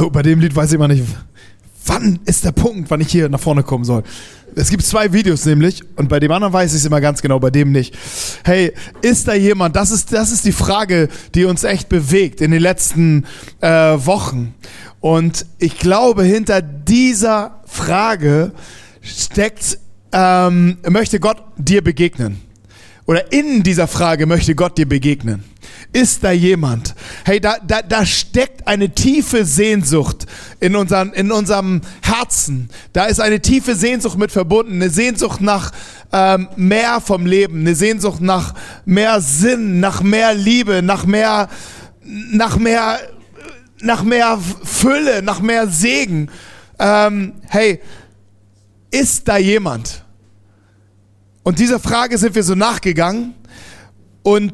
Oh, bei dem Lied weiß ich immer nicht, wann ist der Punkt, wann ich hier nach vorne kommen soll. Es gibt zwei Videos nämlich und bei dem anderen weiß ich es immer ganz genau, bei dem nicht. Hey, ist da jemand? Das ist, das ist die Frage, die uns echt bewegt in den letzten äh, Wochen. Und ich glaube, hinter dieser Frage steckt, ähm, möchte Gott dir begegnen. Oder in dieser Frage möchte Gott dir begegnen. Ist da jemand? Hey, da, da, da steckt eine tiefe Sehnsucht in, unseren, in unserem Herzen. Da ist eine tiefe Sehnsucht mit verbunden. Eine Sehnsucht nach ähm, mehr vom Leben. Eine Sehnsucht nach mehr Sinn, nach mehr Liebe, nach mehr, nach mehr, nach mehr Fülle, nach mehr Segen. Ähm, hey, ist da jemand? Und dieser Frage sind wir so nachgegangen. Und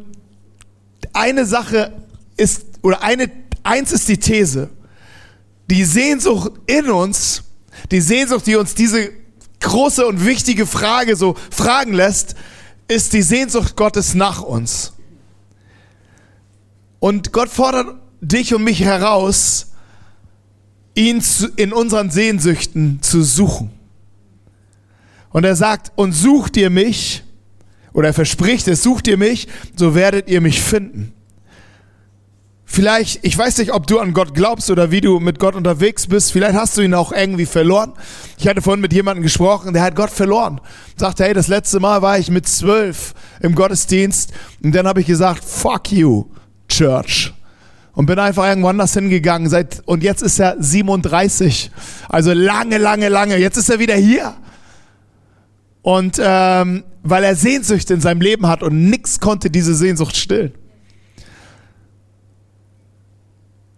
eine Sache ist, oder eine, eins ist die These. Die Sehnsucht in uns, die Sehnsucht, die uns diese große und wichtige Frage so fragen lässt, ist die Sehnsucht Gottes nach uns. Und Gott fordert dich und mich heraus, ihn in unseren Sehnsüchten zu suchen. Und er sagt, und sucht ihr mich, oder er verspricht es, sucht ihr mich, so werdet ihr mich finden. Vielleicht, ich weiß nicht, ob du an Gott glaubst oder wie du mit Gott unterwegs bist. Vielleicht hast du ihn auch irgendwie verloren. Ich hatte vorhin mit jemandem gesprochen, der hat Gott verloren. Sagte, hey, das letzte Mal war ich mit zwölf im Gottesdienst und dann habe ich gesagt, fuck you, Church. Und bin einfach irgendwo anders hingegangen. Seit, und jetzt ist er 37. Also lange, lange, lange. Jetzt ist er wieder hier. Und ähm, weil er Sehnsucht in seinem Leben hat und nichts konnte diese Sehnsucht stillen.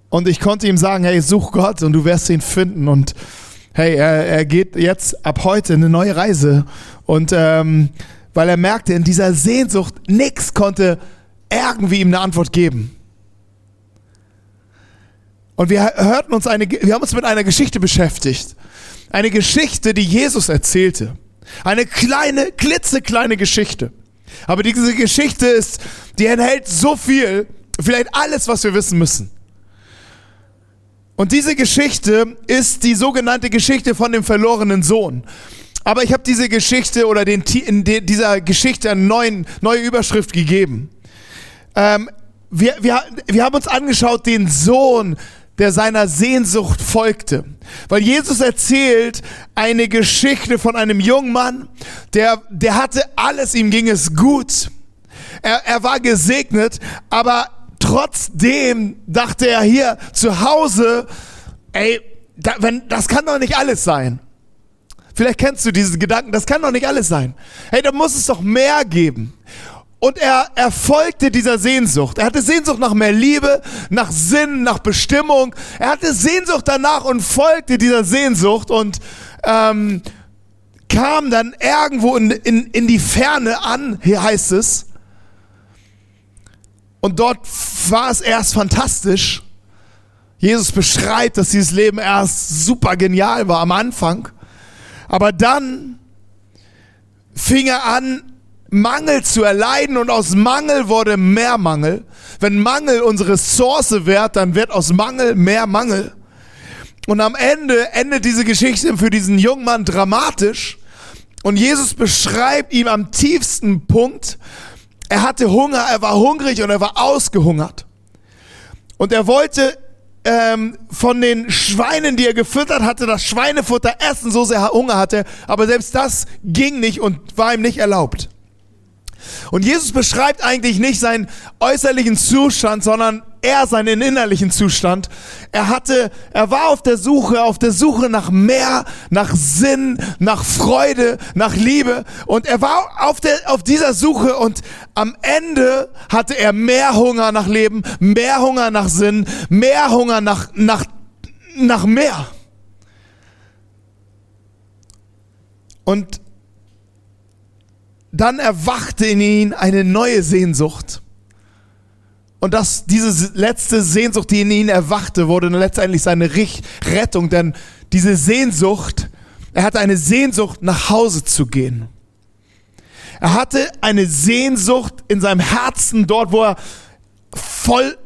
Und ich konnte ihm sagen, hey, such Gott und du wirst ihn finden. Und hey, er, er geht jetzt ab heute eine neue Reise. Und ähm, weil er merkte, in dieser Sehnsucht, nichts konnte irgendwie ihm eine Antwort geben. Und wir hörten uns eine, wir haben uns mit einer Geschichte beschäftigt. Eine Geschichte, die Jesus erzählte. Eine kleine, klitzekleine Geschichte. Aber diese Geschichte ist, die enthält so viel, vielleicht alles, was wir wissen müssen. Und diese Geschichte ist die sogenannte Geschichte von dem verlorenen Sohn. Aber ich habe diese Geschichte oder den, dieser Geschichte eine neuen, neue Überschrift gegeben. Ähm, wir, wir, wir haben uns angeschaut, den Sohn der seiner Sehnsucht folgte. Weil Jesus erzählt eine Geschichte von einem jungen Mann, der, der hatte alles, ihm ging es gut. Er, er war gesegnet, aber trotzdem dachte er hier zu Hause, ey, da, wenn, das kann doch nicht alles sein. Vielleicht kennst du diesen Gedanken, das kann doch nicht alles sein. Hey, da muss es doch mehr geben. Und er, er folgte dieser Sehnsucht. Er hatte Sehnsucht nach mehr Liebe, nach Sinn, nach Bestimmung. Er hatte Sehnsucht danach und folgte dieser Sehnsucht und ähm, kam dann irgendwo in, in, in die Ferne an, hier heißt es. Und dort war es erst fantastisch. Jesus beschreibt, dass dieses Leben erst super genial war am Anfang. Aber dann fing er an, Mangel zu erleiden und aus Mangel wurde mehr Mangel. Wenn Mangel unsere Ressource wird, dann wird aus Mangel mehr Mangel. Und am Ende endet diese Geschichte für diesen jungen Mann dramatisch. Und Jesus beschreibt ihm am tiefsten Punkt, er hatte Hunger, er war hungrig und er war ausgehungert. Und er wollte ähm, von den Schweinen, die er gefüttert hatte, das Schweinefutter essen, so sehr Hunger hatte. Aber selbst das ging nicht und war ihm nicht erlaubt. Und Jesus beschreibt eigentlich nicht seinen äußerlichen Zustand, sondern er seinen innerlichen Zustand. Er hatte, er war auf der Suche, auf der Suche nach mehr, nach Sinn, nach Freude, nach Liebe. Und er war auf der, auf dieser Suche und am Ende hatte er mehr Hunger nach Leben, mehr Hunger nach Sinn, mehr Hunger nach, nach, nach mehr. Und dann erwachte in ihn eine neue Sehnsucht. Und das, diese letzte Sehnsucht, die in ihn erwachte, wurde letztendlich seine Rettung, denn diese Sehnsucht, er hatte eine Sehnsucht, nach Hause zu gehen. Er hatte eine Sehnsucht in seinem Herzen, dort, wo er voll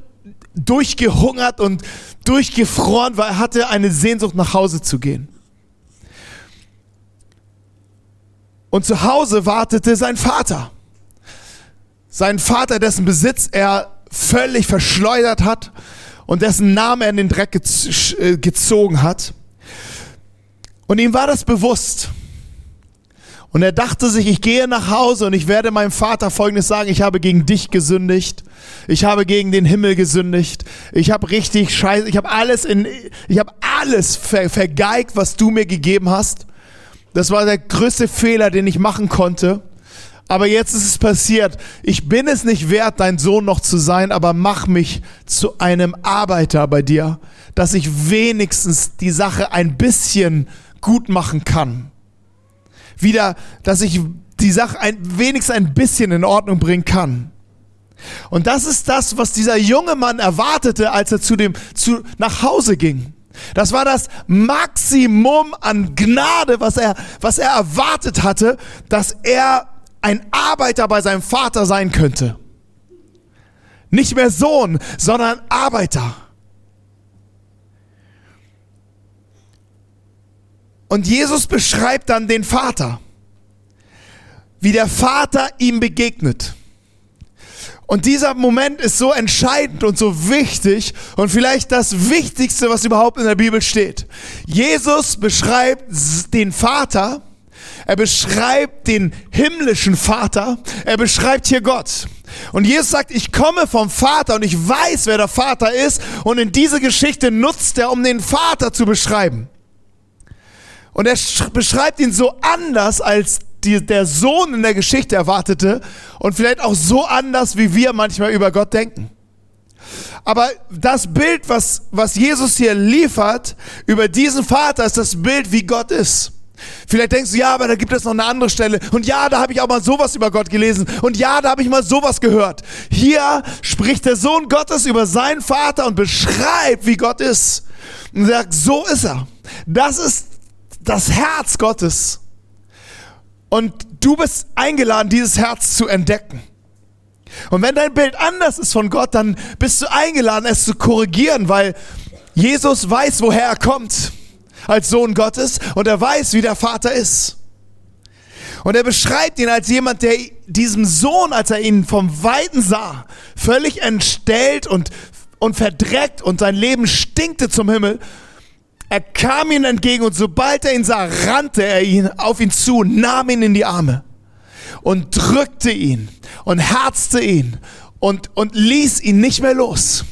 durchgehungert und durchgefroren, weil er hatte eine Sehnsucht nach Hause zu gehen. Und zu Hause wartete sein Vater. Sein Vater, dessen Besitz er völlig verschleudert hat und dessen Namen er in den Dreck äh, gezogen hat. Und ihm war das bewusst. Und er dachte sich, ich gehe nach Hause und ich werde meinem Vater Folgendes sagen, ich habe gegen dich gesündigt, ich habe gegen den Himmel gesündigt, ich habe richtig scheiße, ich habe alles in, ich habe alles ver, vergeigt, was du mir gegeben hast. Das war der größte Fehler, den ich machen konnte. Aber jetzt ist es passiert. Ich bin es nicht wert, dein Sohn noch zu sein, aber mach mich zu einem Arbeiter bei dir, dass ich wenigstens die Sache ein bisschen gut machen kann wieder, dass ich die Sache ein, wenigstens ein bisschen in Ordnung bringen kann. Und das ist das, was dieser junge Mann erwartete, als er zu dem, zu, nach Hause ging. Das war das Maximum an Gnade, was er, was er erwartet hatte, dass er ein Arbeiter bei seinem Vater sein könnte. Nicht mehr Sohn, sondern Arbeiter. Und Jesus beschreibt dann den Vater, wie der Vater ihm begegnet. Und dieser Moment ist so entscheidend und so wichtig und vielleicht das Wichtigste, was überhaupt in der Bibel steht. Jesus beschreibt den Vater, er beschreibt den himmlischen Vater, er beschreibt hier Gott. Und Jesus sagt, ich komme vom Vater und ich weiß, wer der Vater ist. Und in diese Geschichte nutzt er, um den Vater zu beschreiben. Und er beschreibt ihn so anders, als die, der Sohn in der Geschichte erwartete und vielleicht auch so anders, wie wir manchmal über Gott denken. Aber das Bild, was, was Jesus hier liefert über diesen Vater, ist das Bild, wie Gott ist. Vielleicht denkst du, ja, aber da gibt es noch eine andere Stelle. Und ja, da habe ich auch mal sowas über Gott gelesen. Und ja, da habe ich mal sowas gehört. Hier spricht der Sohn Gottes über seinen Vater und beschreibt, wie Gott ist. Und sagt, so ist er. Das ist das Herz Gottes. Und du bist eingeladen, dieses Herz zu entdecken. Und wenn dein Bild anders ist von Gott, dann bist du eingeladen, es zu korrigieren, weil Jesus weiß, woher er kommt als Sohn Gottes und er weiß, wie der Vater ist. Und er beschreibt ihn als jemand, der diesem Sohn, als er ihn vom Weiten sah, völlig entstellt und, und verdreckt und sein Leben stinkte zum Himmel, er kam ihm entgegen und sobald er ihn sah, rannte er ihn auf ihn zu, nahm ihn in die Arme und drückte ihn und herzte ihn und, und ließ ihn nicht mehr los.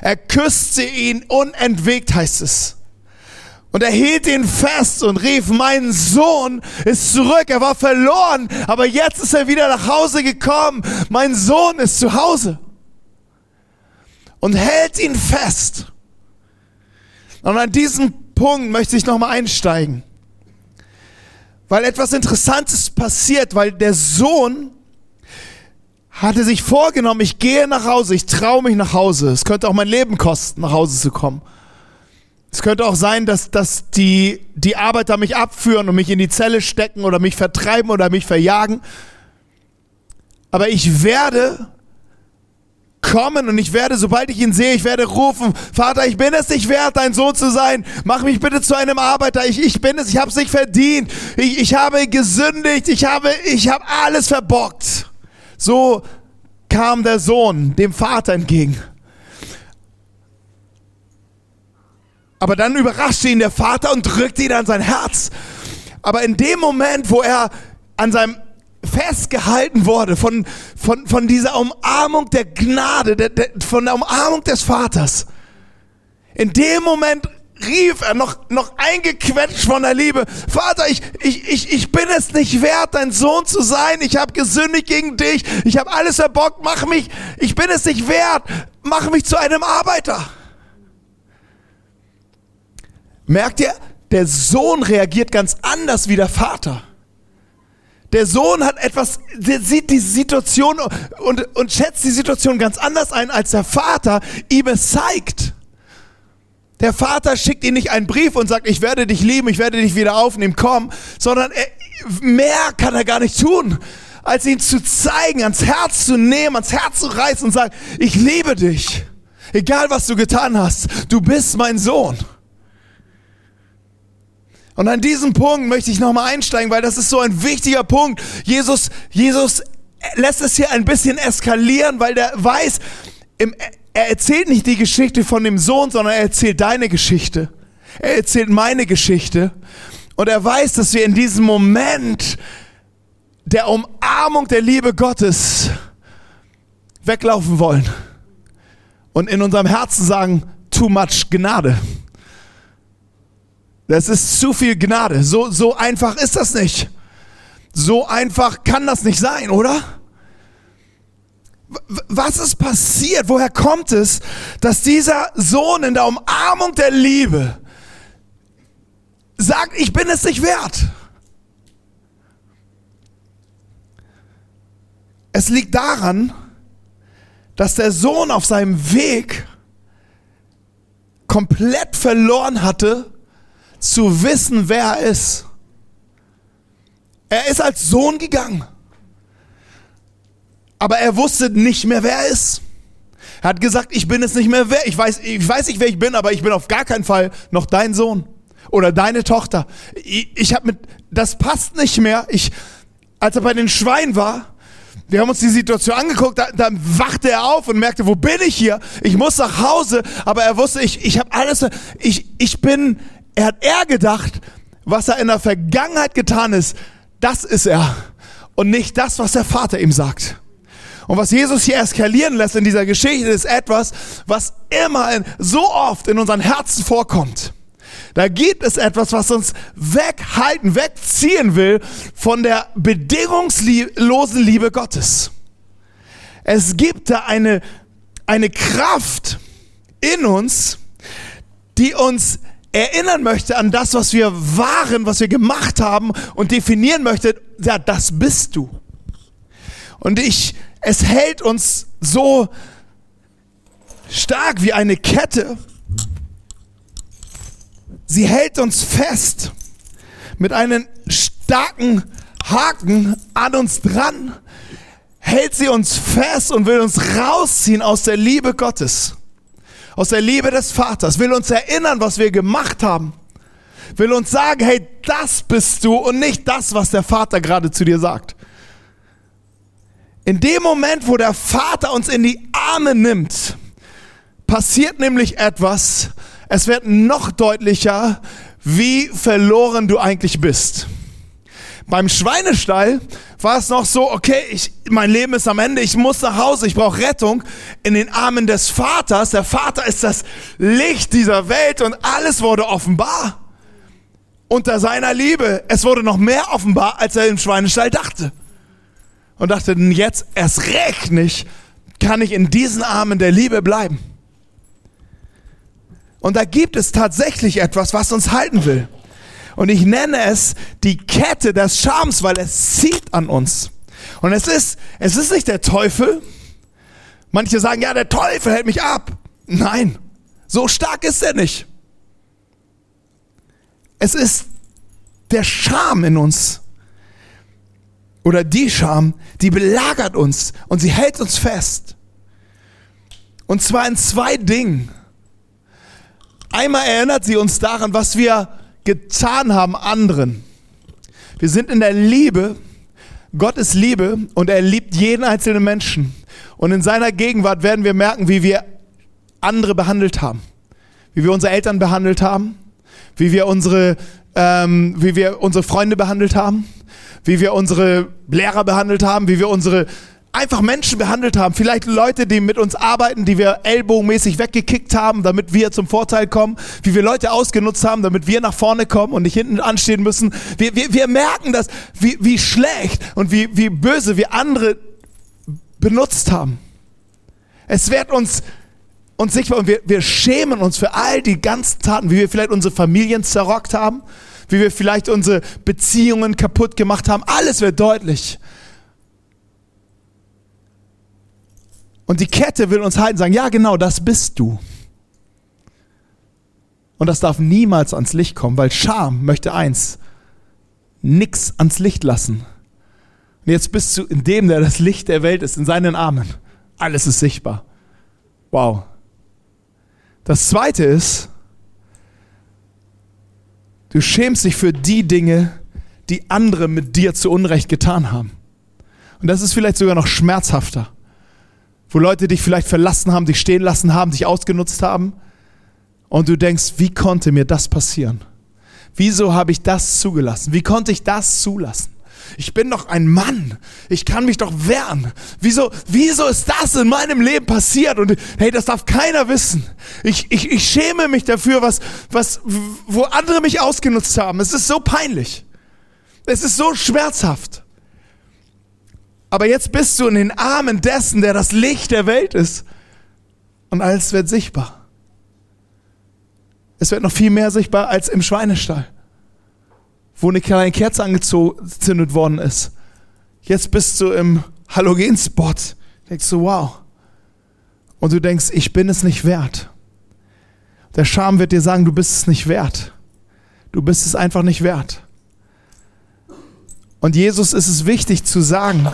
Er küsste ihn unentwegt, heißt es. Und er hielt ihn fest und rief, mein Sohn ist zurück, er war verloren, aber jetzt ist er wieder nach Hause gekommen, mein Sohn ist zu Hause. Und hält ihn fest. Und an diesem Punkt möchte ich nochmal einsteigen. Weil etwas Interessantes passiert, weil der Sohn hatte sich vorgenommen, ich gehe nach Hause, ich traue mich nach Hause. Es könnte auch mein Leben kosten, nach Hause zu kommen. Es könnte auch sein, dass, dass die, die Arbeiter mich abführen und mich in die Zelle stecken oder mich vertreiben oder mich verjagen. Aber ich werde kommen und ich werde, sobald ich ihn sehe, ich werde rufen, Vater, ich bin es nicht wert, dein Sohn zu sein. Mach mich bitte zu einem Arbeiter. Ich, ich bin es, ich habe es nicht verdient. Ich, ich habe gesündigt, ich habe, ich habe alles verbockt. So kam der Sohn dem Vater entgegen. Aber dann überraschte ihn der Vater und drückte ihn an sein Herz. Aber in dem Moment, wo er an seinem festgehalten wurde von, von, von dieser Umarmung der Gnade, der, der, von der Umarmung des Vaters. In dem Moment rief er noch, noch eingequetscht von der Liebe, Vater, ich, ich, ich, ich bin es nicht wert, dein Sohn zu sein. Ich habe gesündigt gegen dich. Ich habe alles verbockt. Mach mich, ich bin es nicht wert. Mach mich zu einem Arbeiter. Merkt ihr, der Sohn reagiert ganz anders wie der Vater. Der Sohn hat etwas, der sieht die Situation und, und schätzt die Situation ganz anders ein, als der Vater ihm es zeigt. Der Vater schickt ihm nicht einen Brief und sagt, ich werde dich lieben, ich werde dich wieder aufnehmen, komm, sondern er, mehr kann er gar nicht tun, als ihn zu zeigen, ans Herz zu nehmen, ans Herz zu reißen und sagen, ich liebe dich. Egal was du getan hast, du bist mein Sohn. Und an diesem Punkt möchte ich nochmal einsteigen, weil das ist so ein wichtiger Punkt. Jesus, Jesus lässt es hier ein bisschen eskalieren, weil der weiß, er erzählt nicht die Geschichte von dem Sohn, sondern er erzählt deine Geschichte. Er erzählt meine Geschichte. Und er weiß, dass wir in diesem Moment der Umarmung der Liebe Gottes weglaufen wollen. Und in unserem Herzen sagen, too much Gnade. Das ist zu viel Gnade. So, so einfach ist das nicht. So einfach kann das nicht sein, oder? Was ist passiert? Woher kommt es, dass dieser Sohn in der Umarmung der Liebe sagt, ich bin es nicht wert? Es liegt daran, dass der Sohn auf seinem Weg komplett verloren hatte, zu wissen, wer er ist. Er ist als Sohn gegangen. Aber er wusste nicht mehr, wer er ist. Er hat gesagt, ich bin es nicht mehr wer. Ich weiß, ich weiß nicht, wer ich bin, aber ich bin auf gar keinen Fall noch dein Sohn oder deine Tochter. Ich, ich habe mit, das passt nicht mehr. Ich, als er bei den Schweinen war, wir haben uns die Situation angeguckt, da, dann wachte er auf und merkte, wo bin ich hier? Ich muss nach Hause, aber er wusste, ich, ich habe alles, ich, ich bin, er hat er gedacht, was er in der Vergangenheit getan ist, das ist er und nicht das, was der Vater ihm sagt. Und was Jesus hier eskalieren lässt in dieser Geschichte, ist etwas, was immer in, so oft in unseren Herzen vorkommt. Da gibt es etwas, was uns weghalten, wegziehen will von der bedingungslosen Liebe Gottes. Es gibt da eine, eine Kraft in uns, die uns erinnern möchte an das, was wir waren, was wir gemacht haben und definieren möchte, ja, das bist du. Und ich, es hält uns so stark wie eine Kette Sie hält uns fest mit einem starken Haken an uns dran, hält sie uns fest und will uns rausziehen aus der Liebe Gottes, aus der Liebe des Vaters, will uns erinnern, was wir gemacht haben, will uns sagen, hey, das bist du und nicht das, was der Vater gerade zu dir sagt. In dem Moment, wo der Vater uns in die Arme nimmt, passiert nämlich etwas, es wird noch deutlicher, wie verloren du eigentlich bist. Beim Schweinestall war es noch so, okay, ich, mein Leben ist am Ende, ich muss nach Hause, ich brauche Rettung in den Armen des Vaters. Der Vater ist das Licht dieser Welt und alles wurde offenbar unter seiner Liebe. Es wurde noch mehr offenbar, als er im Schweinestall dachte. Und dachte, jetzt erst recht nicht, kann ich in diesen Armen der Liebe bleiben. Und da gibt es tatsächlich etwas, was uns halten will. Und ich nenne es die Kette des Schams, weil es zieht an uns. Und es ist, es ist nicht der Teufel. Manche sagen, ja, der Teufel hält mich ab. Nein, so stark ist er nicht. Es ist der Scham in uns. Oder die Scham, die belagert uns und sie hält uns fest. Und zwar in zwei Dingen. Einmal erinnert sie uns daran, was wir getan haben anderen. Wir sind in der Liebe. Gott ist Liebe und er liebt jeden einzelnen Menschen. Und in seiner Gegenwart werden wir merken, wie wir andere behandelt haben. Wie wir unsere Eltern behandelt haben. Wie wir unsere, ähm, wie wir unsere Freunde behandelt haben. Wie wir unsere Lehrer behandelt haben. Wie wir unsere einfach Menschen behandelt haben. Vielleicht Leute, die mit uns arbeiten, die wir ellbogenmäßig weggekickt haben, damit wir zum Vorteil kommen. Wie wir Leute ausgenutzt haben, damit wir nach vorne kommen und nicht hinten anstehen müssen. Wir, wir, wir merken das, wie, wie schlecht und wie, wie böse wir andere benutzt haben. Es wird uns, uns sichtbar und wir, wir schämen uns für all die ganzen Taten, wie wir vielleicht unsere Familien zerrockt haben, wie wir vielleicht unsere Beziehungen kaputt gemacht haben. Alles wird deutlich. Und die Kette will uns halten, sagen, ja genau, das bist du. Und das darf niemals ans Licht kommen, weil Scham möchte eins, nix ans Licht lassen. Und jetzt bist du in dem, der das Licht der Welt ist, in seinen Armen. Alles ist sichtbar. Wow. Das zweite ist, du schämst dich für die Dinge, die andere mit dir zu Unrecht getan haben. Und das ist vielleicht sogar noch schmerzhafter. Wo Leute dich vielleicht verlassen haben, dich stehen lassen haben, dich ausgenutzt haben. Und du denkst, wie konnte mir das passieren? Wieso habe ich das zugelassen? Wie konnte ich das zulassen? Ich bin doch ein Mann. Ich kann mich doch wehren. Wieso, wieso ist das in meinem Leben passiert? Und hey, das darf keiner wissen. Ich, ich, ich schäme mich dafür, was, was, wo andere mich ausgenutzt haben. Es ist so peinlich. Es ist so schmerzhaft. Aber jetzt bist du in den Armen dessen, der das Licht der Welt ist. Und alles wird sichtbar. Es wird noch viel mehr sichtbar als im Schweinestall, wo eine kleine Kerze angezündet worden ist. Jetzt bist du im Halogenspot. Denkst du, wow. Und du denkst, ich bin es nicht wert. Der Scham wird dir sagen, du bist es nicht wert. Du bist es einfach nicht wert. Und Jesus ist es wichtig zu sagen,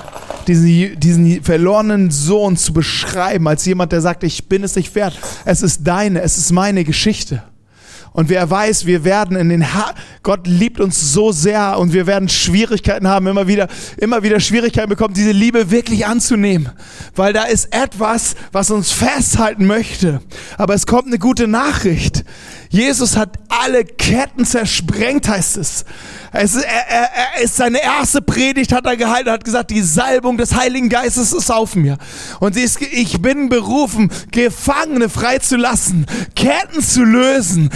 diesen, diesen verlorenen Sohn zu beschreiben, als jemand, der sagt, ich bin es nicht wert. Es ist deine, es ist meine Geschichte. Und wer weiß, wir werden in den ha Gott liebt uns so sehr und wir werden Schwierigkeiten haben, immer wieder, immer wieder Schwierigkeiten bekommen, diese Liebe wirklich anzunehmen. Weil da ist etwas, was uns festhalten möchte. Aber es kommt eine gute Nachricht. Jesus hat alle Ketten zersprengt, heißt es. es er, er, er ist seine erste Predigt hat er gehalten, hat gesagt, die Salbung des Heiligen Geistes ist auf mir. Und ist, ich bin berufen, Gefangene freizulassen, Ketten zu lösen,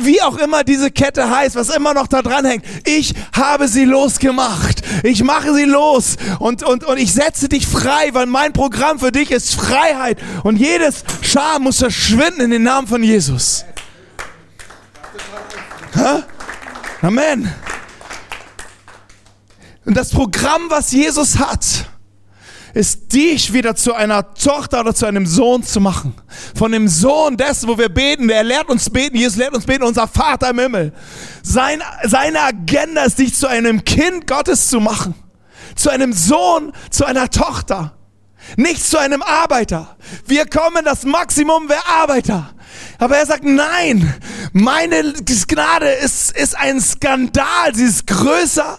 wie auch immer diese Kette heißt, was immer noch da dran hängt. Ich habe sie losgemacht. Ich mache sie los und, und, und ich setze dich frei, weil mein Programm für dich ist Freiheit. Und jedes Scham muss verschwinden in den Namen von Jesus. Amen. Und das Programm, was Jesus hat, ist dich wieder zu einer Tochter oder zu einem Sohn zu machen. Von dem Sohn dessen, wo wir beten. Er lehrt uns beten. Jesus lehrt uns beten. Unser Vater im Himmel. Sein, seine Agenda ist, dich zu einem Kind Gottes zu machen. Zu einem Sohn, zu einer Tochter. Nicht zu einem Arbeiter. Wir kommen, das Maximum wäre Arbeiter. Aber er sagt, nein, meine Gnade ist, ist ein Skandal, sie ist größer.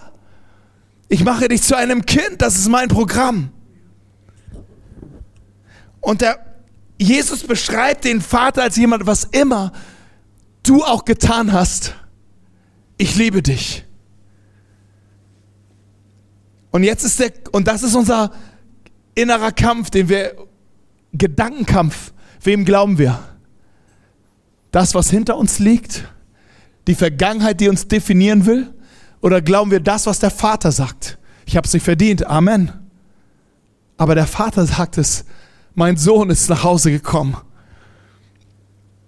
Ich mache dich zu einem Kind, das ist mein Programm. Und der Jesus beschreibt den Vater als jemand, was immer du auch getan hast. Ich liebe dich. Und jetzt ist der, und das ist unser innerer Kampf, den wir, Gedankenkampf. Wem glauben wir? Das, was hinter uns liegt, die Vergangenheit, die uns definieren will? Oder glauben wir das, was der Vater sagt? Ich habe es nicht verdient, Amen. Aber der Vater sagt es, mein Sohn ist nach Hause gekommen.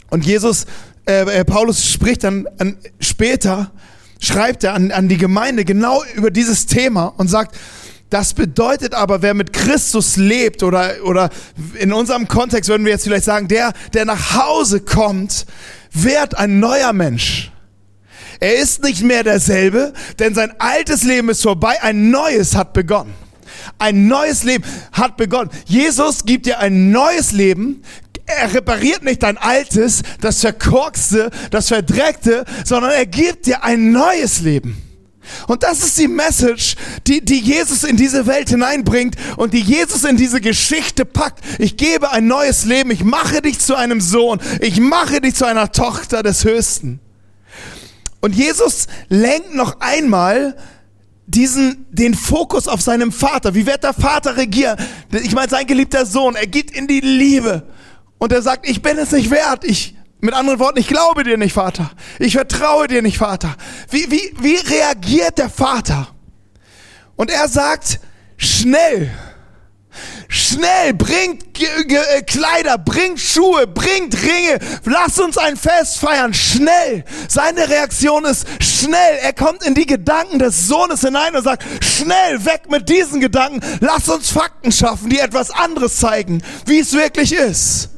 Und Jesus, äh, äh, Paulus spricht dann an, später, schreibt er an, an die Gemeinde genau über dieses Thema und sagt, das bedeutet aber, wer mit Christus lebt oder, oder in unserem Kontext würden wir jetzt vielleicht sagen, der, der nach Hause kommt, wird ein neuer Mensch. Er ist nicht mehr derselbe, denn sein altes Leben ist vorbei, ein neues hat begonnen. Ein neues Leben hat begonnen. Jesus gibt dir ein neues Leben. Er repariert nicht dein altes, das verkorkste, das verdreckte, sondern er gibt dir ein neues Leben. Und das ist die Message, die, die Jesus in diese Welt hineinbringt und die Jesus in diese Geschichte packt. Ich gebe ein neues Leben, ich mache dich zu einem Sohn, ich mache dich zu einer Tochter des Höchsten. Und Jesus lenkt noch einmal diesen, den Fokus auf seinem Vater. Wie wird der Vater regieren? Ich meine, sein geliebter Sohn, er geht in die Liebe. Und er sagt, ich bin es nicht wert, ich mit anderen Worten, ich glaube dir nicht, Vater. Ich vertraue dir nicht, Vater. Wie, wie, wie reagiert der Vater? Und er sagt, schnell, schnell, bringt äh, Kleider, bringt Schuhe, bringt Ringe, lass uns ein Fest feiern, schnell. Seine Reaktion ist schnell. Er kommt in die Gedanken des Sohnes hinein und sagt, schnell, weg mit diesen Gedanken, lass uns Fakten schaffen, die etwas anderes zeigen, wie es wirklich ist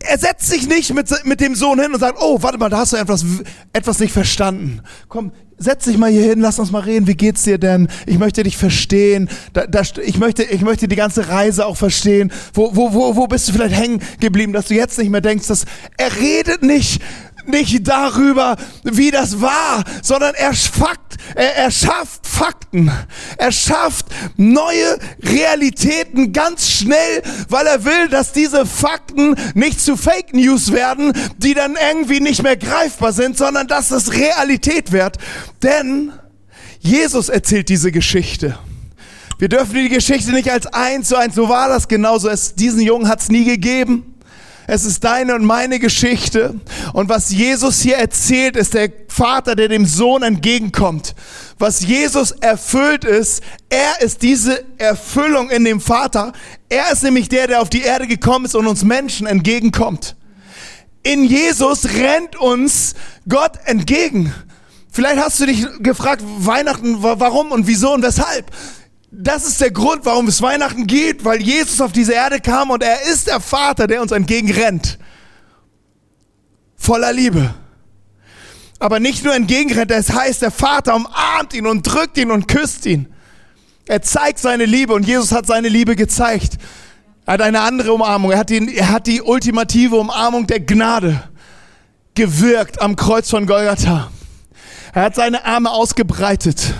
er setzt sich nicht mit, mit dem Sohn hin und sagt, oh, warte mal, da hast du etwas, etwas nicht verstanden. Komm, setz dich mal hier hin, lass uns mal reden, wie geht's dir denn? Ich möchte dich verstehen, da, da, ich, möchte, ich möchte die ganze Reise auch verstehen. Wo, wo, wo, wo bist du vielleicht hängen geblieben, dass du jetzt nicht mehr denkst, dass er redet nicht nicht darüber, wie das war, sondern er, fakt, er, er schafft Fakten. Er schafft neue Realitäten ganz schnell, weil er will, dass diese Fakten nicht zu Fake News werden, die dann irgendwie nicht mehr greifbar sind, sondern dass es Realität wird. Denn Jesus erzählt diese Geschichte. Wir dürfen die Geschichte nicht als eins zu eins, so war das genauso. Es, diesen Jungen hat es nie gegeben. Es ist deine und meine Geschichte. Und was Jesus hier erzählt, ist der Vater, der dem Sohn entgegenkommt. Was Jesus erfüllt ist, er ist diese Erfüllung in dem Vater. Er ist nämlich der, der auf die Erde gekommen ist und uns Menschen entgegenkommt. In Jesus rennt uns Gott entgegen. Vielleicht hast du dich gefragt, Weihnachten, warum und wieso und weshalb. Das ist der Grund, warum es Weihnachten geht, weil Jesus auf diese Erde kam und er ist der Vater, der uns entgegenrennt. Voller Liebe. Aber nicht nur entgegenrennt, das heißt, der Vater umarmt ihn und drückt ihn und küsst ihn. Er zeigt seine Liebe und Jesus hat seine Liebe gezeigt. Er hat eine andere Umarmung. Er hat, die, er hat die ultimative Umarmung der Gnade gewirkt am Kreuz von Golgatha. Er hat seine Arme ausgebreitet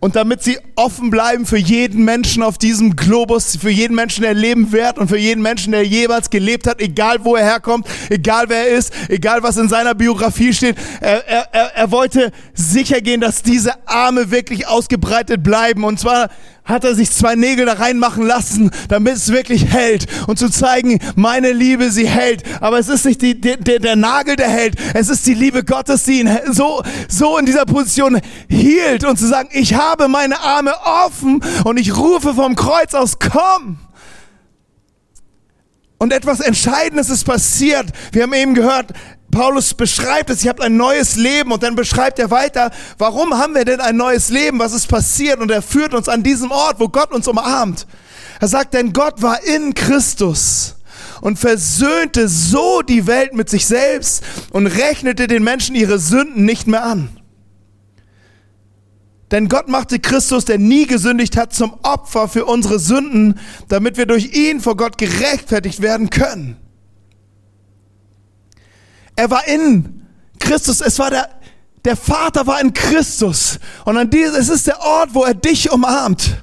und damit sie offen bleiben für jeden Menschen auf diesem Globus, für jeden Menschen, der leben wird und für jeden Menschen, der jeweils gelebt hat, egal wo er herkommt, egal wer er ist, egal was in seiner Biografie steht. Er, er, er wollte sicher gehen, dass diese Arme wirklich ausgebreitet bleiben. Und zwar hat er sich zwei Nägel da reinmachen lassen, damit es wirklich hält und zu zeigen, meine Liebe, sie hält. Aber es ist nicht die, der, der Nagel, der hält. Es ist die Liebe Gottes, die ihn so, so in dieser Position hielt und zu sagen, ich habe meine Arme offen und ich rufe vom Kreuz aus, komm. Und etwas Entscheidendes ist passiert. Wir haben eben gehört, Paulus beschreibt es, ich habe ein neues Leben und dann beschreibt er weiter, warum haben wir denn ein neues Leben, was ist passiert und er führt uns an diesem Ort, wo Gott uns umarmt. Er sagt, denn Gott war in Christus und versöhnte so die Welt mit sich selbst und rechnete den Menschen ihre Sünden nicht mehr an. Denn Gott machte Christus, der nie gesündigt hat, zum Opfer für unsere Sünden, damit wir durch ihn vor Gott gerechtfertigt werden können. Er war in Christus. Es war der, der Vater war in Christus. Und an diesem, es ist der Ort, wo er dich umarmt.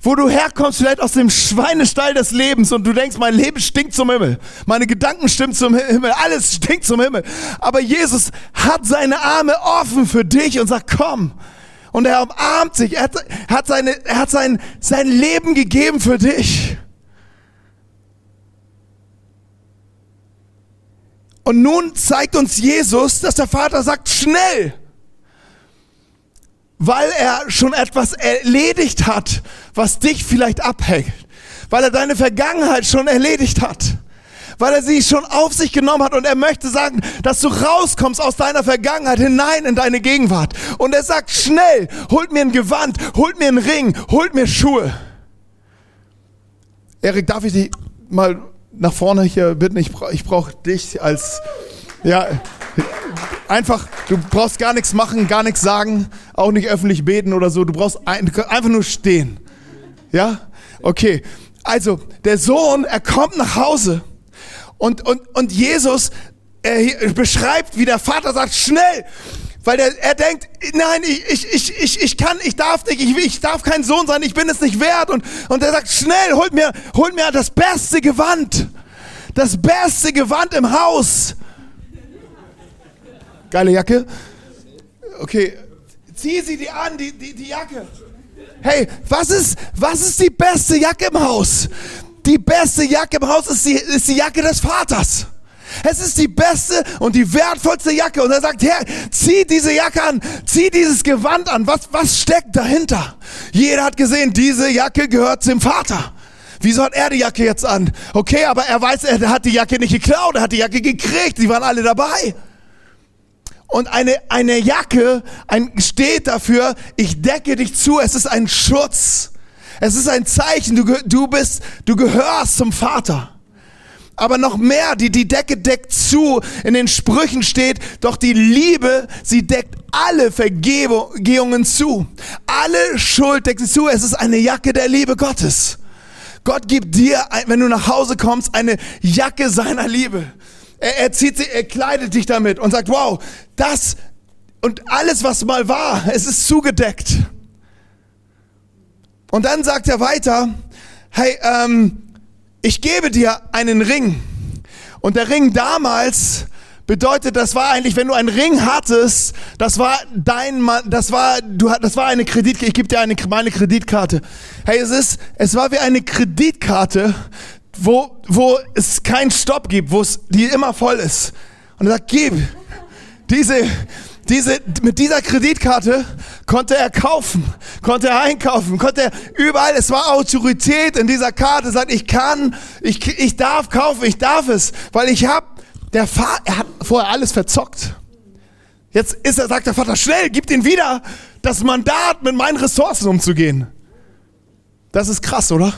Wo du herkommst, vielleicht aus dem Schweinestall des Lebens und du denkst, mein Leben stinkt zum Himmel. Meine Gedanken stimmen zum Himmel. Alles stinkt zum Himmel. Aber Jesus hat seine Arme offen für dich und sagt, komm. Und er umarmt sich. Er hat, hat, seine, er hat sein, sein Leben gegeben für dich. Und nun zeigt uns Jesus, dass der Vater sagt, schnell, weil er schon etwas erledigt hat, was dich vielleicht abhängt, weil er deine Vergangenheit schon erledigt hat, weil er sie schon auf sich genommen hat und er möchte sagen, dass du rauskommst aus deiner Vergangenheit hinein in deine Gegenwart. Und er sagt, schnell, holt mir ein Gewand, holt mir einen Ring, holt mir Schuhe. Erik, darf ich dich mal nach vorne hier bitten. Ich, bra ich brauche dich als, ja, einfach, du brauchst gar nichts machen, gar nichts sagen, auch nicht öffentlich beten oder so. Du brauchst ein, einfach nur stehen. Ja? Okay. Also, der Sohn, er kommt nach Hause und, und, und Jesus er beschreibt, wie der Vater sagt, schnell, weil der, er denkt, nein, ich, ich, ich, ich, ich kann, ich darf nicht, ich, ich darf kein Sohn sein, ich bin es nicht wert. Und, und er sagt, schnell, holt mir, holt mir das beste Gewand. Das beste Gewand im Haus. Geile Jacke. Okay, zieh sie dir an, die, die, die Jacke. Hey, was ist, was ist die beste Jacke im Haus? Die beste Jacke im Haus ist die, ist die Jacke des Vaters. Es ist die beste und die wertvollste Jacke. Und er sagt, Herr, zieh diese Jacke an, zieh dieses Gewand an. Was, was steckt dahinter? Jeder hat gesehen, diese Jacke gehört dem Vater. Wieso hat er die Jacke jetzt an? Okay, aber er weiß, er hat die Jacke nicht geklaut, er hat die Jacke gekriegt, die waren alle dabei. Und eine, eine Jacke ein, steht dafür, ich decke dich zu, es ist ein Schutz. Es ist ein Zeichen, du, du bist, du gehörst zum Vater. Aber noch mehr, die, die Decke deckt zu. In den Sprüchen steht, doch die Liebe, sie deckt alle Vergehungen zu. Alle Schuld deckt sie zu. Es ist eine Jacke der Liebe Gottes. Gott gibt dir, wenn du nach Hause kommst, eine Jacke seiner Liebe. Er, er zieht sie, er kleidet dich damit und sagt, wow, das und alles, was mal war, es ist zugedeckt. Und dann sagt er weiter, hey, ähm, ich gebe dir einen Ring. Und der Ring damals bedeutet, das war eigentlich, wenn du einen Ring hattest, das war dein, das war, du, das war eine Kreditkarte, ich gebe dir eine, meine Kreditkarte. Hey, es ist, es war wie eine Kreditkarte, wo, wo es keinen Stopp gibt, wo es, die immer voll ist. Und er sagt, gib diese, diese, mit dieser Kreditkarte konnte er kaufen, konnte er einkaufen, konnte er überall, es war Autorität in dieser Karte, sagt, ich kann, ich, ich darf kaufen, ich darf es, weil ich habe, der Vater, er hat vorher alles verzockt. Jetzt ist er, sagt der Vater, schnell, gib ihn wieder das Mandat, mit meinen Ressourcen umzugehen. Das ist krass, oder?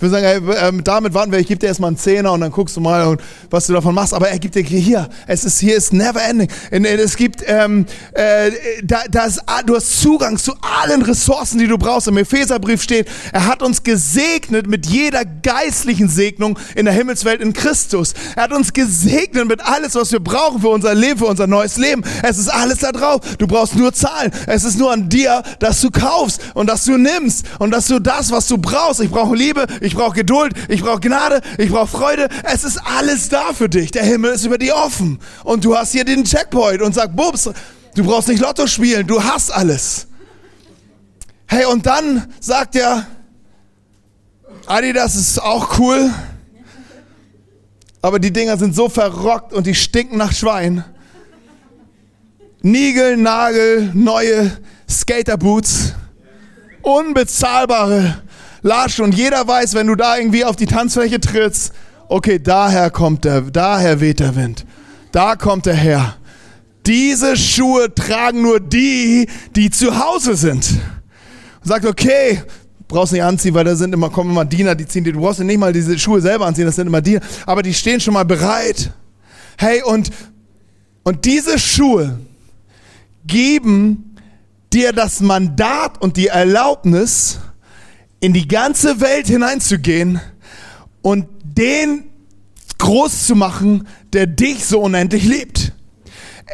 Wir sagen, hey, äh, damit warten wir, ich gebe dir erstmal einen Zehner und dann guckst du mal, was du davon machst. Aber er gibt dir hier, es ist hier ist never ending. Es gibt, ähm, äh, da, da ist, du hast Zugang zu allen Ressourcen, die du brauchst. Im Epheserbrief steht, er hat uns gesegnet mit jeder geistlichen Segnung in der Himmelswelt in Christus. Er hat uns gesegnet mit alles, was wir brauchen für unser Leben, für unser neues Leben. Es ist alles da drauf. Du brauchst nur zahlen. Es ist nur an dir, dass du kaufst und dass du nimmst und dass du das, was du brauchst. Ich brauche Liebe, ich brauche Geduld, ich brauche Gnade, ich brauche Freude. Es ist alles da für dich. Der Himmel ist über dir offen. Und du hast hier den Checkpoint und sag, Bubs, du brauchst nicht Lotto spielen, du hast alles. Hey, und dann sagt er, Adi, das ist auch cool, aber die Dinger sind so verrockt und die stinken nach Schwein. Nigel, Nagel, neue Skaterboots, unbezahlbare Lasche und jeder weiß, wenn du da irgendwie auf die Tanzfläche trittst, okay, daher kommt der, daher weht der Wind. Da kommt er her. Diese Schuhe tragen nur die, die zu Hause sind. Und sagt, okay, brauchst nicht anziehen, weil da sind immer, kommen immer Diener, die ziehen die, du brauchst nicht mal diese Schuhe selber anziehen, das sind immer Diener, aber die stehen schon mal bereit. Hey, und, und diese Schuhe geben dir das Mandat und die Erlaubnis, in die ganze Welt hineinzugehen und den groß zu machen, der dich so unendlich liebt.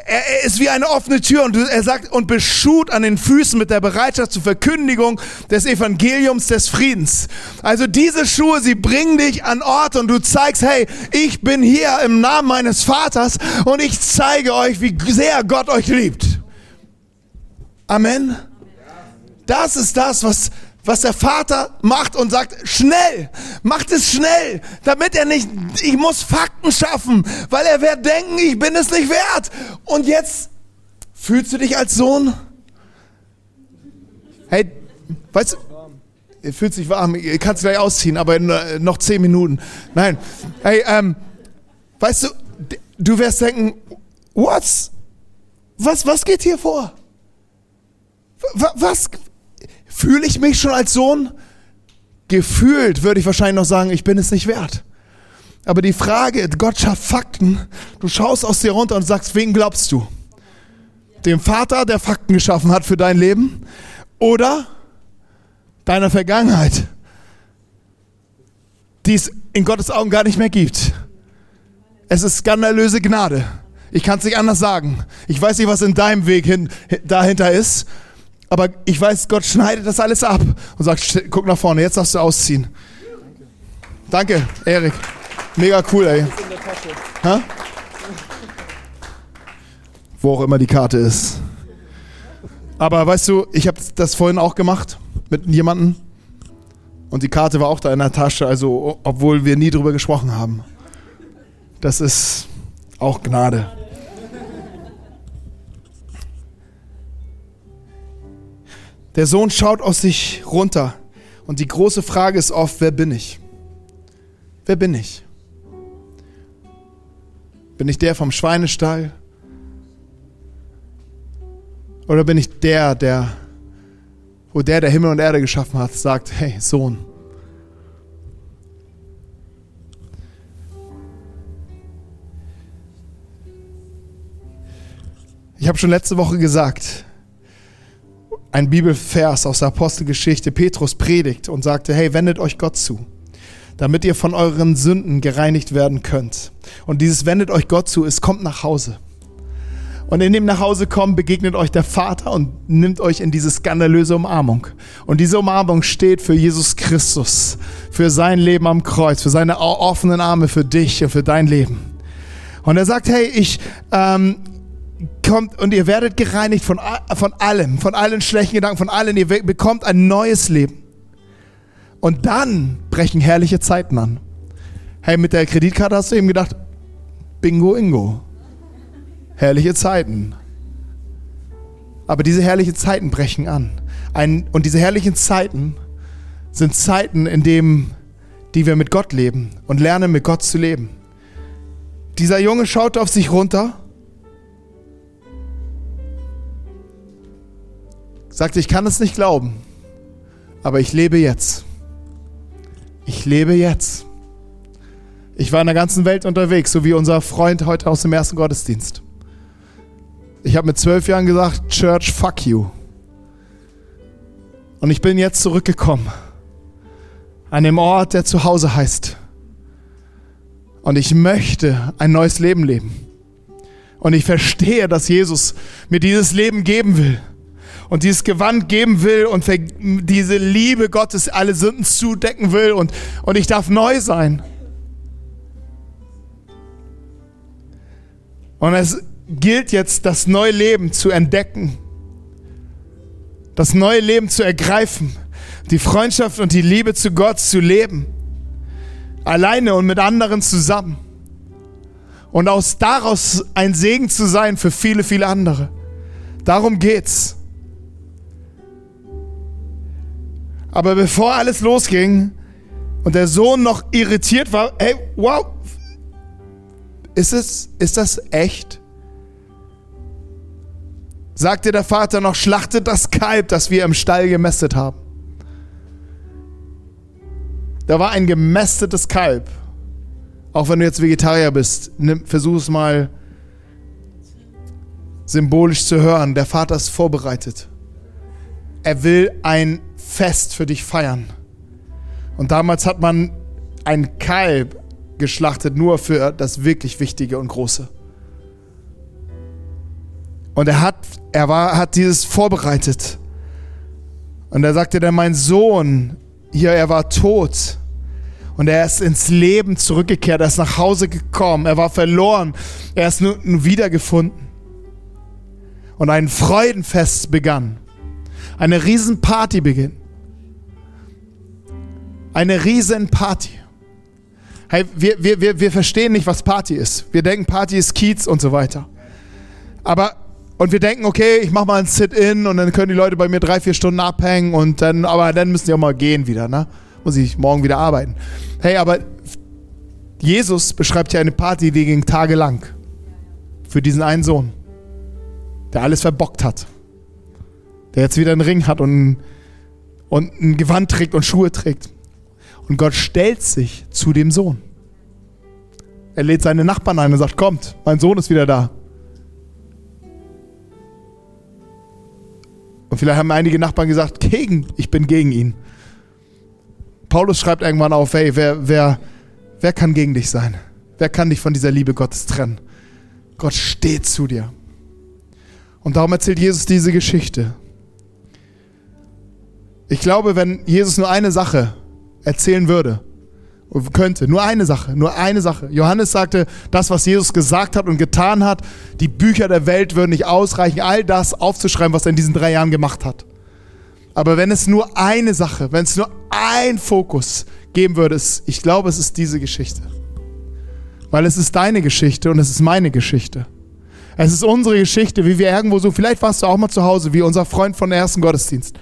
Er, ist wie eine offene Tür und er sagt und beschut an den Füßen mit der Bereitschaft zur Verkündigung des Evangeliums des Friedens. Also diese Schuhe, sie bringen dich an Ort und du zeigst, hey, ich bin hier im Namen meines Vaters und ich zeige euch, wie sehr Gott euch liebt. Amen. Das ist das, was was der Vater macht und sagt, schnell, macht es schnell, damit er nicht, ich muss Fakten schaffen, weil er wird denken, ich bin es nicht wert. Und jetzt fühlst du dich als Sohn? Hey, weißt du, fühlt sich warm, kannst gleich ausziehen, aber in, äh, noch zehn Minuten. Nein, hey, ähm, weißt du, du wirst denken, what's, was, was geht hier vor? Was, Fühle ich mich schon als Sohn? Gefühlt würde ich wahrscheinlich noch sagen, ich bin es nicht wert. Aber die Frage, Gott schafft Fakten. Du schaust aus dir runter und sagst, wen glaubst du? Dem Vater, der Fakten geschaffen hat für dein Leben? Oder deiner Vergangenheit, die es in Gottes Augen gar nicht mehr gibt? Es ist skandalöse Gnade. Ich kann es nicht anders sagen. Ich weiß nicht, was in deinem Weg hin, dahinter ist. Aber ich weiß, Gott schneidet das alles ab und sagt, guck nach vorne, jetzt darfst du ausziehen. Danke, Erik. Mega cool, ey. Ha? Wo auch immer die Karte ist. Aber weißt du, ich habe das vorhin auch gemacht mit jemandem und die Karte war auch da in der Tasche, also obwohl wir nie drüber gesprochen haben. Das ist auch Gnade. Der Sohn schaut aus sich runter und die große Frage ist oft, wer bin ich? Wer bin ich? Bin ich der vom Schweinestall? Oder bin ich der, der, wo der, der Himmel und Erde geschaffen hat, sagt, hey Sohn, Ich habe schon letzte Woche gesagt, ein Bibelvers aus der Apostelgeschichte, Petrus predigt und sagte, hey, wendet euch Gott zu, damit ihr von euren Sünden gereinigt werden könnt. Und dieses wendet euch Gott zu, es kommt nach Hause. Und in dem Nachhausekommen begegnet euch der Vater und nimmt euch in diese skandalöse Umarmung. Und diese Umarmung steht für Jesus Christus, für sein Leben am Kreuz, für seine offenen Arme für dich und für dein Leben. Und er sagt, hey, ich, ähm, kommt und ihr werdet gereinigt von, von allem, von allen schlechten Gedanken, von allen, ihr bekommt ein neues Leben. Und dann brechen herrliche Zeiten an. Hey, mit der Kreditkarte hast du eben gedacht, Bingo Ingo herrliche Zeiten. Aber diese herrlichen Zeiten brechen an. Ein, und diese herrlichen Zeiten sind Zeiten, in denen die wir mit Gott leben und lernen, mit Gott zu leben. Dieser Junge schaut auf sich runter, sagte, ich kann es nicht glauben, aber ich lebe jetzt. Ich lebe jetzt. Ich war in der ganzen Welt unterwegs, so wie unser Freund heute aus dem ersten Gottesdienst. Ich habe mit zwölf Jahren gesagt, Church, fuck you. Und ich bin jetzt zurückgekommen an dem Ort, der zu Hause heißt. Und ich möchte ein neues Leben leben. Und ich verstehe, dass Jesus mir dieses Leben geben will. Und dieses Gewand geben will und diese Liebe Gottes alle Sünden zudecken will. Und, und ich darf neu sein. Und es gilt jetzt, das neue Leben zu entdecken, das neue Leben zu ergreifen, die Freundschaft und die Liebe zu Gott zu leben, alleine und mit anderen zusammen. Und aus daraus ein Segen zu sein für viele, viele andere. Darum geht's. Aber bevor alles losging und der Sohn noch irritiert war, hey, wow, ist es, ist das echt? sagte der Vater noch, schlachtet das Kalb, das wir im Stall gemästet haben. Da war ein gemästetes Kalb. Auch wenn du jetzt Vegetarier bist, nimm, versuch es mal symbolisch zu hören. Der Vater ist vorbereitet. Er will ein Fest für dich feiern. Und damals hat man ein Kalb geschlachtet, nur für das wirklich Wichtige und Große. Und er hat, er war, hat dieses vorbereitet. Und er sagte dann, mein Sohn, hier, er war tot. Und er ist ins Leben zurückgekehrt, er ist nach Hause gekommen, er war verloren, er ist nur wiedergefunden. Und ein Freudenfest begann. Eine Riesenparty beginnt. Eine Riesenparty. Hey, wir, wir, wir, wir verstehen nicht, was Party ist. Wir denken, Party ist Kiez und so weiter. Aber und wir denken, okay, ich mache mal ein Sit-in und dann können die Leute bei mir drei, vier Stunden abhängen und dann, aber dann müssen die auch mal gehen wieder, ne? Muss ich morgen wieder arbeiten. Hey, aber Jesus beschreibt ja eine Party, die ging tagelang. Für diesen einen Sohn, der alles verbockt hat. Der jetzt wieder einen Ring hat und, und ein Gewand trägt und Schuhe trägt. Und Gott stellt sich zu dem Sohn. Er lädt seine Nachbarn ein und sagt, kommt, mein Sohn ist wieder da. Und vielleicht haben einige Nachbarn gesagt, gegen, ich bin gegen ihn. Paulus schreibt irgendwann auf, hey, wer, wer, wer kann gegen dich sein? Wer kann dich von dieser Liebe Gottes trennen? Gott steht zu dir. Und darum erzählt Jesus diese Geschichte. Ich glaube, wenn Jesus nur eine Sache erzählen würde, könnte. Nur eine Sache, nur eine Sache. Johannes sagte, das, was Jesus gesagt hat und getan hat, die Bücher der Welt würden nicht ausreichen, all das aufzuschreiben, was er in diesen drei Jahren gemacht hat. Aber wenn es nur eine Sache, wenn es nur ein Fokus geben würde, ist, ich glaube, es ist diese Geschichte. Weil es ist deine Geschichte und es ist meine Geschichte. Es ist unsere Geschichte, wie wir irgendwo so, vielleicht warst du auch mal zu Hause, wie unser Freund von der ersten Gottesdienst.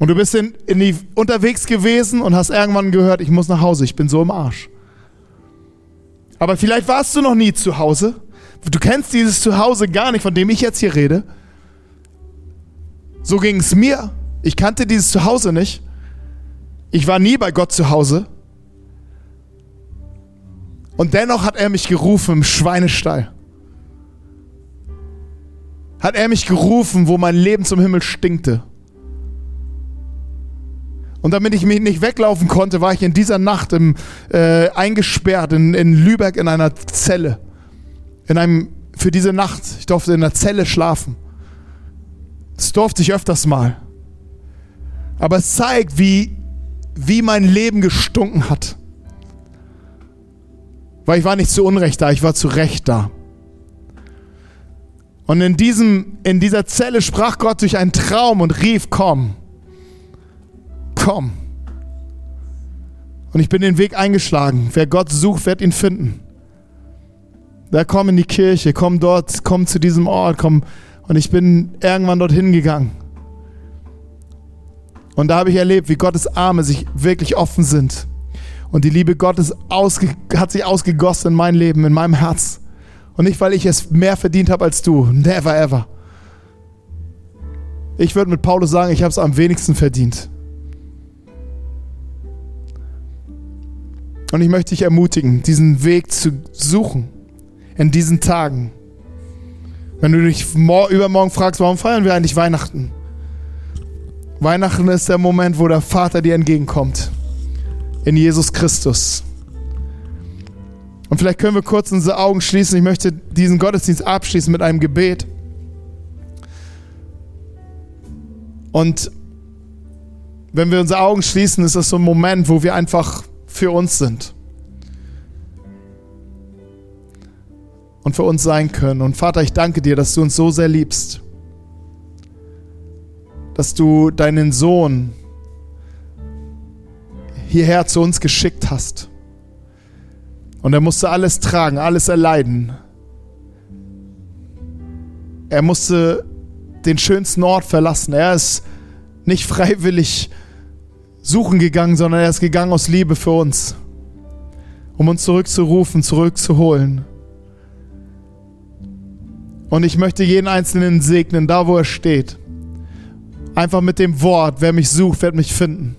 Und du bist in, in die, unterwegs gewesen und hast irgendwann gehört, ich muss nach Hause, ich bin so im Arsch. Aber vielleicht warst du noch nie zu Hause. Du kennst dieses Zuhause gar nicht, von dem ich jetzt hier rede. So ging es mir. Ich kannte dieses Zuhause nicht. Ich war nie bei Gott zu Hause. Und dennoch hat er mich gerufen im Schweinestall. hat er mich gerufen, wo mein Leben zum Himmel stinkte. Und damit ich mich nicht weglaufen konnte, war ich in dieser Nacht im, äh, eingesperrt in, in Lübeck in einer Zelle. In einem, für diese Nacht. Ich durfte in einer Zelle schlafen. Das durfte ich öfters mal. Aber es zeigt, wie, wie mein Leben gestunken hat. Weil ich war nicht zu Unrecht da, ich war zu Recht da. Und in, diesem, in dieser Zelle sprach Gott durch einen Traum und rief, komm komm. Und ich bin den Weg eingeschlagen. Wer Gott sucht, wird ihn finden. Da komm in die Kirche, komm dort, komm zu diesem Ort, komm. Und ich bin irgendwann dorthin gegangen. Und da habe ich erlebt, wie Gottes Arme sich wirklich offen sind. Und die Liebe Gottes hat sich ausgegossen in mein Leben, in meinem Herz. Und nicht, weil ich es mehr verdient habe als du. Never ever. Ich würde mit Paulus sagen, ich habe es am wenigsten verdient. Und ich möchte dich ermutigen, diesen Weg zu suchen in diesen Tagen. Wenn du dich übermorgen fragst, warum feiern wir eigentlich Weihnachten? Weihnachten ist der Moment, wo der Vater dir entgegenkommt. In Jesus Christus. Und vielleicht können wir kurz unsere Augen schließen. Ich möchte diesen Gottesdienst abschließen mit einem Gebet. Und wenn wir unsere Augen schließen, ist das so ein Moment, wo wir einfach für uns sind. Und für uns sein können. Und Vater, ich danke dir, dass du uns so sehr liebst. Dass du deinen Sohn hierher zu uns geschickt hast. Und er musste alles tragen, alles erleiden. Er musste den schönsten Ort verlassen. Er ist nicht freiwillig suchen gegangen, sondern er ist gegangen aus Liebe für uns, um uns zurückzurufen, zurückzuholen. Und ich möchte jeden Einzelnen segnen, da wo er steht. Einfach mit dem Wort, wer mich sucht, wird mich finden.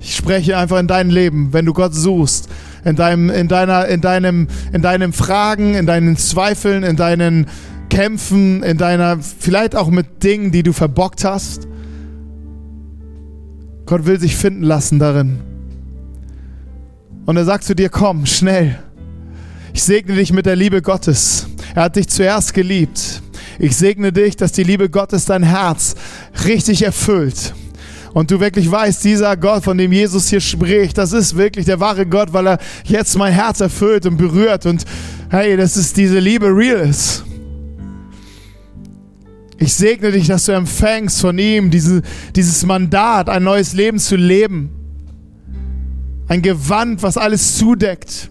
Ich spreche einfach in dein Leben, wenn du Gott suchst, in deinem, in deiner, in deinem, in deinem Fragen, in deinen Zweifeln, in deinen Kämpfen, in deiner, vielleicht auch mit Dingen, die du verbockt hast Gott will sich finden lassen darin. Und er sagt zu dir, komm, schnell. Ich segne dich mit der Liebe Gottes. Er hat dich zuerst geliebt. Ich segne dich, dass die Liebe Gottes dein Herz richtig erfüllt. Und du wirklich weißt, dieser Gott, von dem Jesus hier spricht, das ist wirklich der wahre Gott, weil er jetzt mein Herz erfüllt und berührt. Und hey, das ist diese Liebe real ist. Ich segne dich, dass du empfängst von ihm diese, dieses Mandat, ein neues Leben zu leben. Ein Gewand, was alles zudeckt.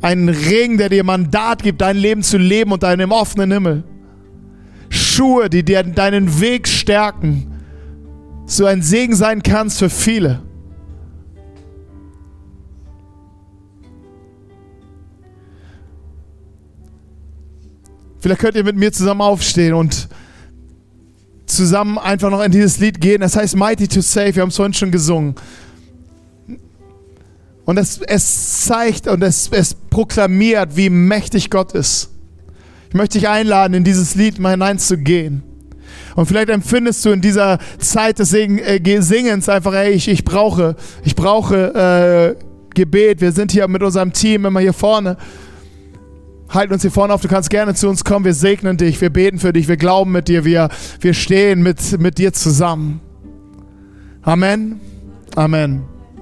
Ein Ring, der dir Mandat gibt, dein Leben zu leben unter einem offenen Himmel. Schuhe, die dir deinen Weg stärken, so ein Segen sein kannst für viele. Vielleicht könnt ihr mit mir zusammen aufstehen und zusammen einfach noch in dieses Lied gehen. Das heißt Mighty to Save. Wir haben es vorhin schon gesungen. Und es, es zeigt und es, es proklamiert, wie mächtig Gott ist. Ich möchte dich einladen, in dieses Lied mal hineinzugehen. Und vielleicht empfindest du in dieser Zeit des äh, Singens einfach, ey, ich, ich brauche, ich brauche äh, Gebet. Wir sind hier mit unserem Team immer hier vorne halten uns hier vorne auf. Du kannst gerne zu uns kommen. Wir segnen dich, wir beten für dich, wir glauben mit dir, wir, wir stehen mit, mit dir zusammen. Amen. Amen.